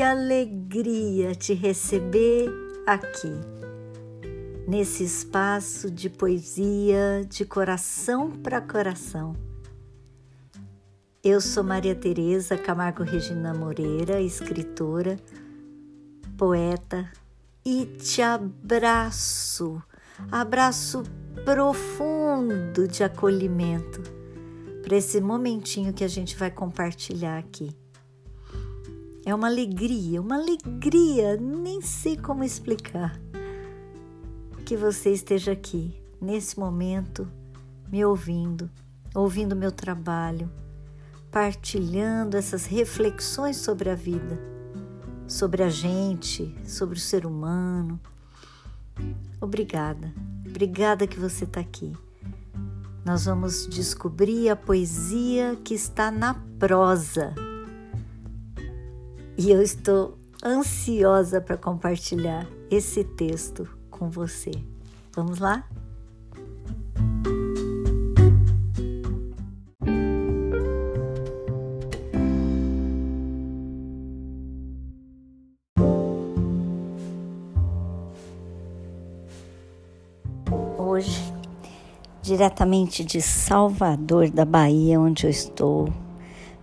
que alegria te receber aqui, nesse espaço de poesia de coração para coração. Eu sou Maria Tereza Camargo Regina Moreira, escritora, poeta, e te abraço, abraço profundo de acolhimento para esse momentinho que a gente vai compartilhar aqui. É uma alegria, uma alegria, nem sei como explicar. Que você esteja aqui, nesse momento, me ouvindo, ouvindo meu trabalho, partilhando essas reflexões sobre a vida, sobre a gente, sobre o ser humano. Obrigada, obrigada que você está aqui. Nós vamos descobrir a poesia que está na prosa e eu estou ansiosa para compartilhar esse texto com você. Vamos lá? Hoje, diretamente de Salvador, da Bahia, onde eu estou,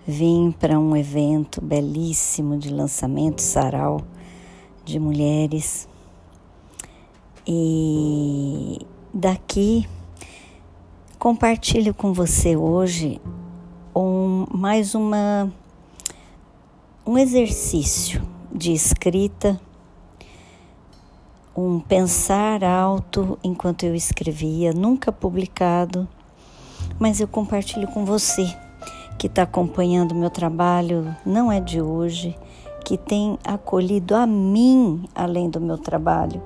Vim para um evento belíssimo de lançamento sarau de mulheres. E daqui compartilho com você hoje um, mais uma um exercício de escrita, um pensar alto enquanto eu escrevia, nunca publicado, mas eu compartilho com você que está acompanhando meu trabalho não é de hoje, que tem acolhido a mim além do meu trabalho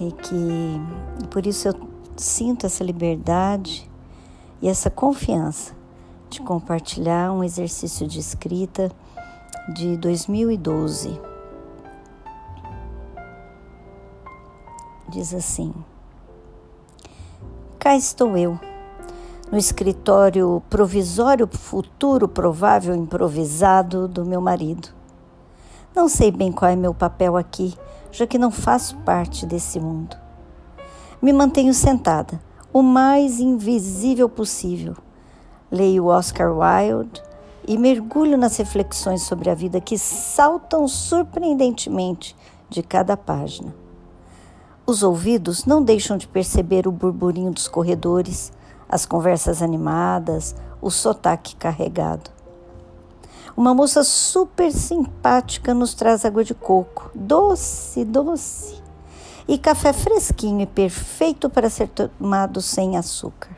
e que por isso eu sinto essa liberdade e essa confiança de compartilhar um exercício de escrita de 2012. Diz assim: Cá estou eu no escritório provisório futuro provável improvisado do meu marido. Não sei bem qual é meu papel aqui, já que não faço parte desse mundo. Me mantenho sentada, o mais invisível possível. Leio Oscar Wilde e mergulho nas reflexões sobre a vida que saltam surpreendentemente de cada página. Os ouvidos não deixam de perceber o burburinho dos corredores, as conversas animadas, o sotaque carregado. Uma moça super simpática nos traz água de coco, doce, doce, e café fresquinho e perfeito para ser tomado sem açúcar.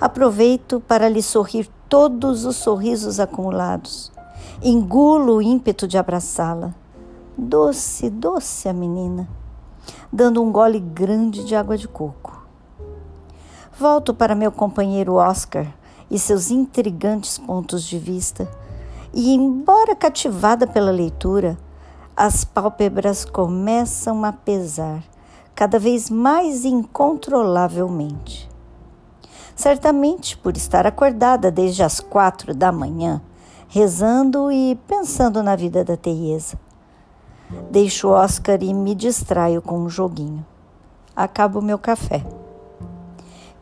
Aproveito para lhe sorrir todos os sorrisos acumulados. Engulo o ímpeto de abraçá-la. Doce, doce a menina, dando um gole grande de água de coco. Volto para meu companheiro Oscar e seus intrigantes pontos de vista, e, embora cativada pela leitura, as pálpebras começam a pesar cada vez mais incontrolavelmente. Certamente por estar acordada desde as quatro da manhã, rezando e pensando na vida da Teresa. Deixo Oscar e me distraio com um joguinho. Acabo meu café.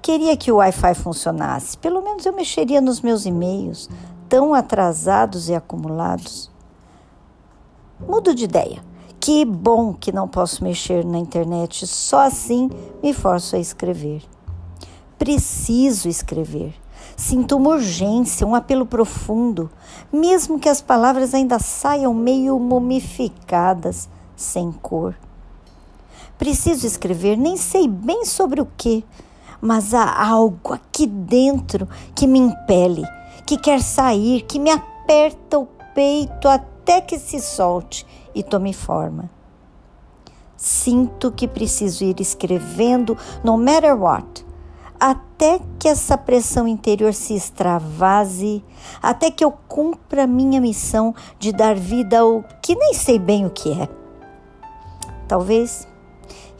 Queria que o Wi-Fi funcionasse. Pelo menos eu mexeria nos meus e-mails, tão atrasados e acumulados. Mudo de ideia. Que bom que não posso mexer na internet, só assim me forço a escrever. Preciso escrever. Sinto uma urgência, um apelo profundo, mesmo que as palavras ainda saiam meio mumificadas, sem cor. Preciso escrever, nem sei bem sobre o que mas há algo aqui dentro que me impele, que quer sair, que me aperta o peito até que se solte e tome forma. Sinto que preciso ir escrevendo no matter what, até que essa pressão interior se extravase, até que eu cumpra minha missão de dar vida ao que nem sei bem o que é. Talvez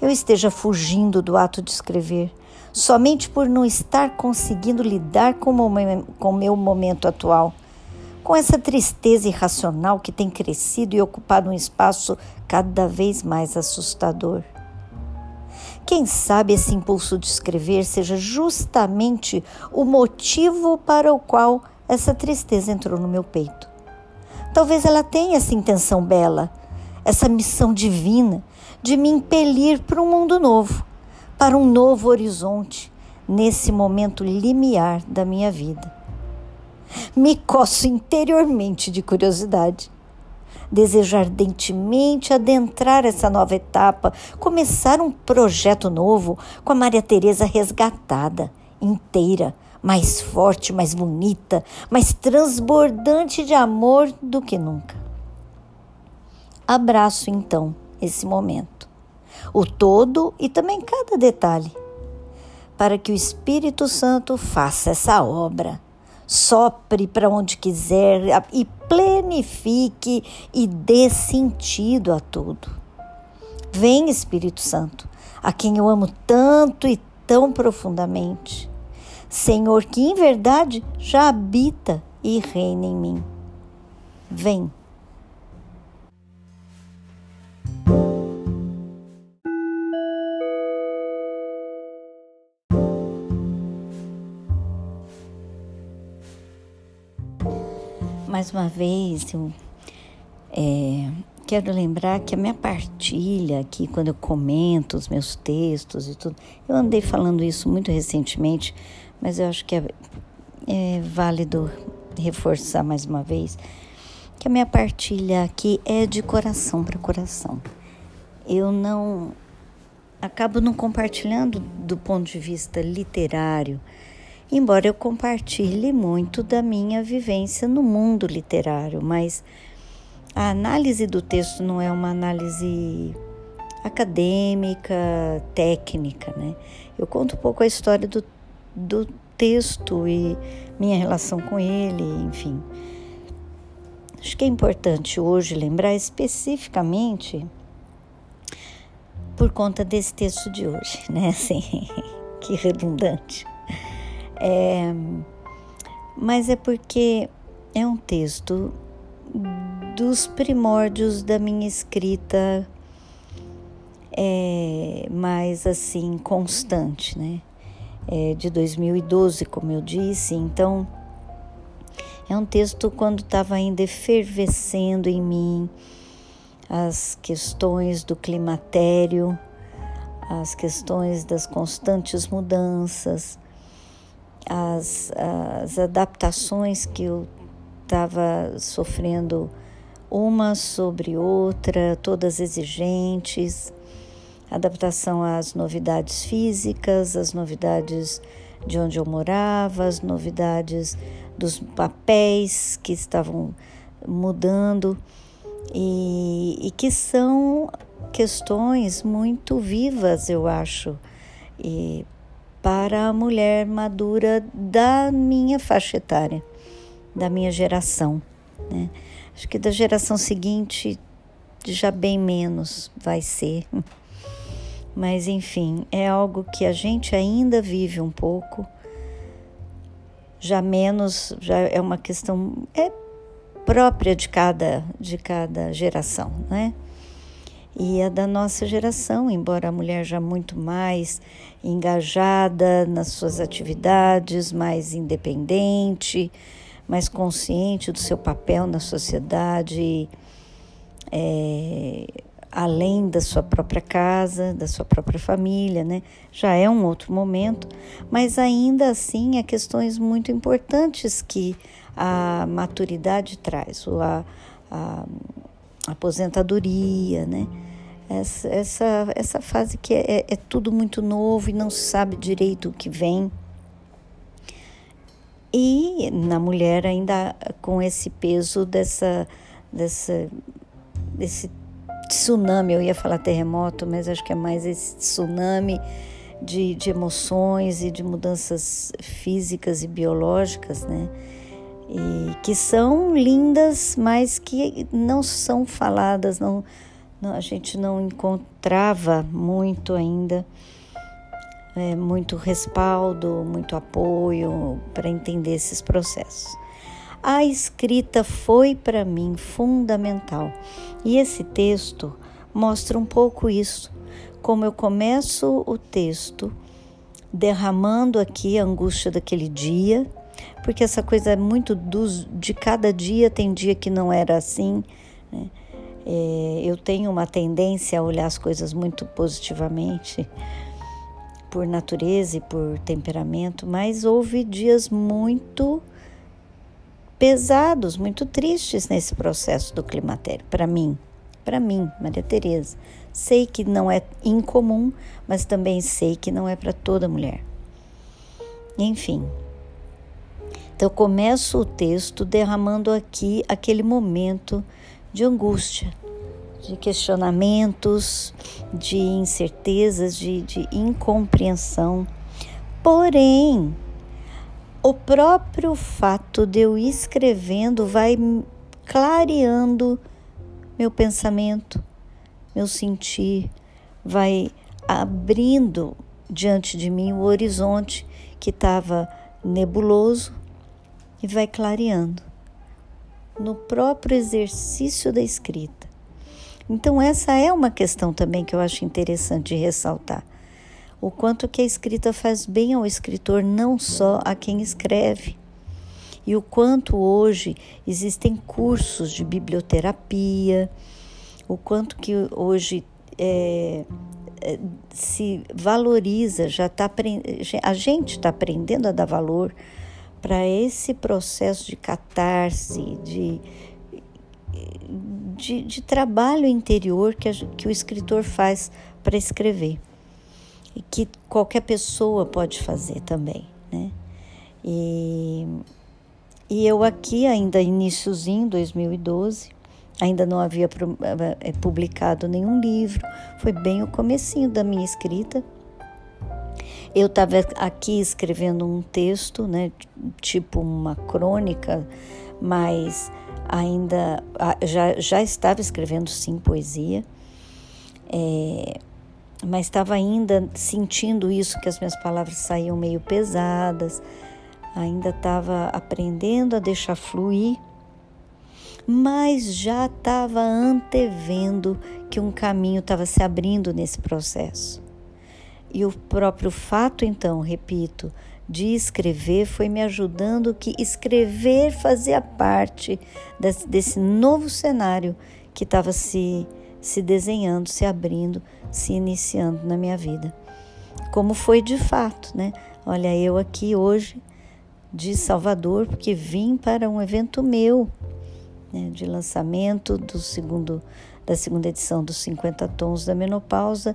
eu esteja fugindo do ato de escrever, somente por não estar conseguindo lidar com o meu momento atual, com essa tristeza irracional que tem crescido e ocupado um espaço cada vez mais assustador. Quem sabe esse impulso de escrever seja justamente o motivo para o qual essa tristeza entrou no meu peito. Talvez ela tenha essa intenção bela, essa missão divina de me impelir para um mundo novo, para um novo horizonte, nesse momento limiar da minha vida. Me coço interiormente de curiosidade. Desejo ardentemente adentrar essa nova etapa, começar um projeto novo com a Maria Teresa resgatada, inteira, mais forte, mais bonita, mais transbordante de amor do que nunca. Abraço então esse momento, o todo e também cada detalhe, para que o Espírito Santo faça essa obra sopre para onde quiser e plenifique e dê sentido a tudo. Vem, Espírito Santo, a quem eu amo tanto e tão profundamente. Senhor, que em verdade já habita e reina em mim. Vem. Uma vez, eu é, quero lembrar que a minha partilha aqui, quando eu comento os meus textos e tudo, eu andei falando isso muito recentemente, mas eu acho que é, é válido reforçar mais uma vez que a minha partilha aqui é de coração para coração. Eu não acabo não compartilhando do ponto de vista literário embora eu compartilhe muito da minha vivência no mundo literário, mas a análise do texto não é uma análise acadêmica, técnica, né? Eu conto um pouco a história do, do texto e minha relação com ele, enfim. Acho que é importante hoje lembrar especificamente por conta desse texto de hoje, né? Assim, que redundante. É, mas é porque é um texto dos primórdios da minha escrita é, mais assim constante, né? É de 2012, como eu disse, então é um texto quando estava ainda efervescendo em mim as questões do climatério, as questões das constantes mudanças, as, as adaptações que eu estava sofrendo uma sobre outra, todas exigentes, adaptação às novidades físicas, às novidades de onde eu morava, as novidades dos papéis que estavam mudando. E, e que são questões muito vivas, eu acho, e para a mulher madura da minha faixa etária, da minha geração. Né? Acho que da geração seguinte já bem menos vai ser. Mas enfim, é algo que a gente ainda vive um pouco. Já menos, já é uma questão é própria de cada de cada geração, né? E a da nossa geração, embora a mulher já muito mais engajada nas suas atividades, mais independente, mais consciente do seu papel na sociedade, é, além da sua própria casa, da sua própria família, né? Já é um outro momento, mas ainda assim há questões muito importantes que a maturidade traz, a, a aposentadoria, né? Essa, essa, essa fase que é, é, é tudo muito novo e não se sabe direito o que vem. E na mulher ainda com esse peso dessa, dessa, desse tsunami, eu ia falar terremoto, mas acho que é mais esse tsunami de, de emoções e de mudanças físicas e biológicas, né? E que são lindas, mas que não são faladas, não, não a gente não encontrava muito ainda, é, muito respaldo, muito apoio para entender esses processos. a escrita foi para mim fundamental. E esse texto mostra um pouco isso. Como eu começo o texto derramando aqui a angústia daquele dia, porque essa coisa é muito dos, de cada dia, tem dia que não era assim. Né? É, eu tenho uma tendência a olhar as coisas muito positivamente, por natureza e por temperamento, mas houve dias muito pesados, muito tristes nesse processo do climatério, para mim, para mim, Maria Tereza. Sei que não é incomum, mas também sei que não é para toda mulher. Enfim, então, eu começo o texto derramando aqui aquele momento de angústia, de questionamentos, de incertezas, de, de incompreensão. Porém, o próprio fato de eu escrevendo vai clareando meu pensamento, meu sentir, vai abrindo diante de mim o horizonte que estava nebuloso e vai clareando no próprio exercício da escrita. Então, essa é uma questão também que eu acho interessante ressaltar. O quanto que a escrita faz bem ao escritor, não só a quem escreve. E o quanto hoje existem cursos de biblioterapia, o quanto que hoje é, é se valoriza, já tá, a gente está aprendendo a dar valor para esse processo de catarse, de, de, de trabalho interior que, a, que o escritor faz para escrever. E que qualquer pessoa pode fazer também, né? E, e eu aqui ainda iníciozinho 2012, ainda não havia eh, publicado nenhum livro, foi bem o comecinho da minha escrita eu estava aqui escrevendo um texto, né, tipo uma crônica, mas ainda já, já estava escrevendo sim poesia, é, mas estava ainda sentindo isso, que as minhas palavras saíam meio pesadas, ainda estava aprendendo a deixar fluir, mas já estava antevendo que um caminho estava se abrindo nesse processo. E o próprio fato, então, repito, de escrever foi me ajudando que escrever fazia parte desse, desse novo cenário que estava se, se desenhando, se abrindo, se iniciando na minha vida. Como foi de fato, né? Olha, eu aqui hoje de Salvador, porque vim para um evento meu né, de lançamento do segundo, da segunda edição dos 50 Tons da Menopausa,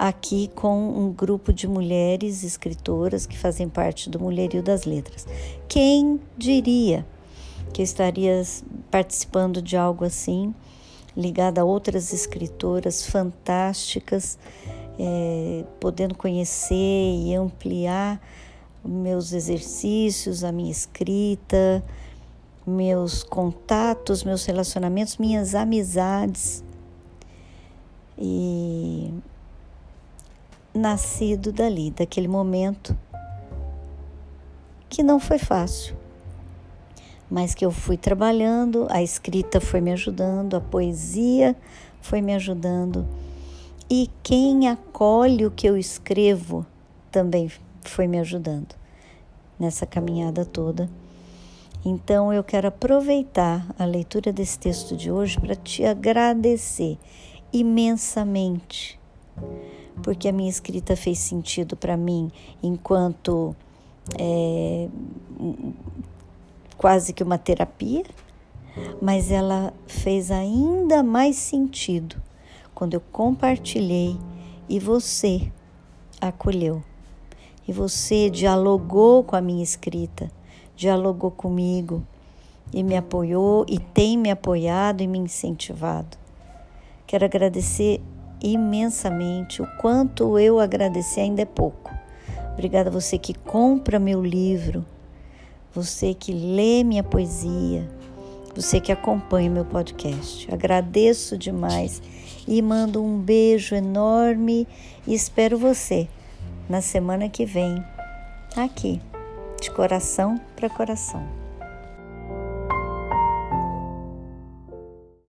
aqui com um grupo de mulheres escritoras que fazem parte do Mulherio das Letras. Quem diria que estaria participando de algo assim, ligada a outras escritoras fantásticas, é, podendo conhecer e ampliar meus exercícios, a minha escrita, meus contatos, meus relacionamentos, minhas amizades. E nascido dali, daquele momento que não foi fácil, mas que eu fui trabalhando, a escrita foi me ajudando, a poesia foi me ajudando e quem acolhe o que eu escrevo também foi me ajudando nessa caminhada toda. Então eu quero aproveitar a leitura desse texto de hoje para te agradecer imensamente porque a minha escrita fez sentido para mim enquanto é, quase que uma terapia, mas ela fez ainda mais sentido quando eu compartilhei e você acolheu. E você dialogou com a minha escrita, dialogou comigo e me apoiou e tem me apoiado e me incentivado. Quero agradecer imensamente. O quanto eu agradecer ainda é pouco. Obrigada você que compra meu livro, você que lê minha poesia, você que acompanha meu podcast. Agradeço demais e mando um beijo enorme e espero você na semana que vem, aqui, de coração para coração.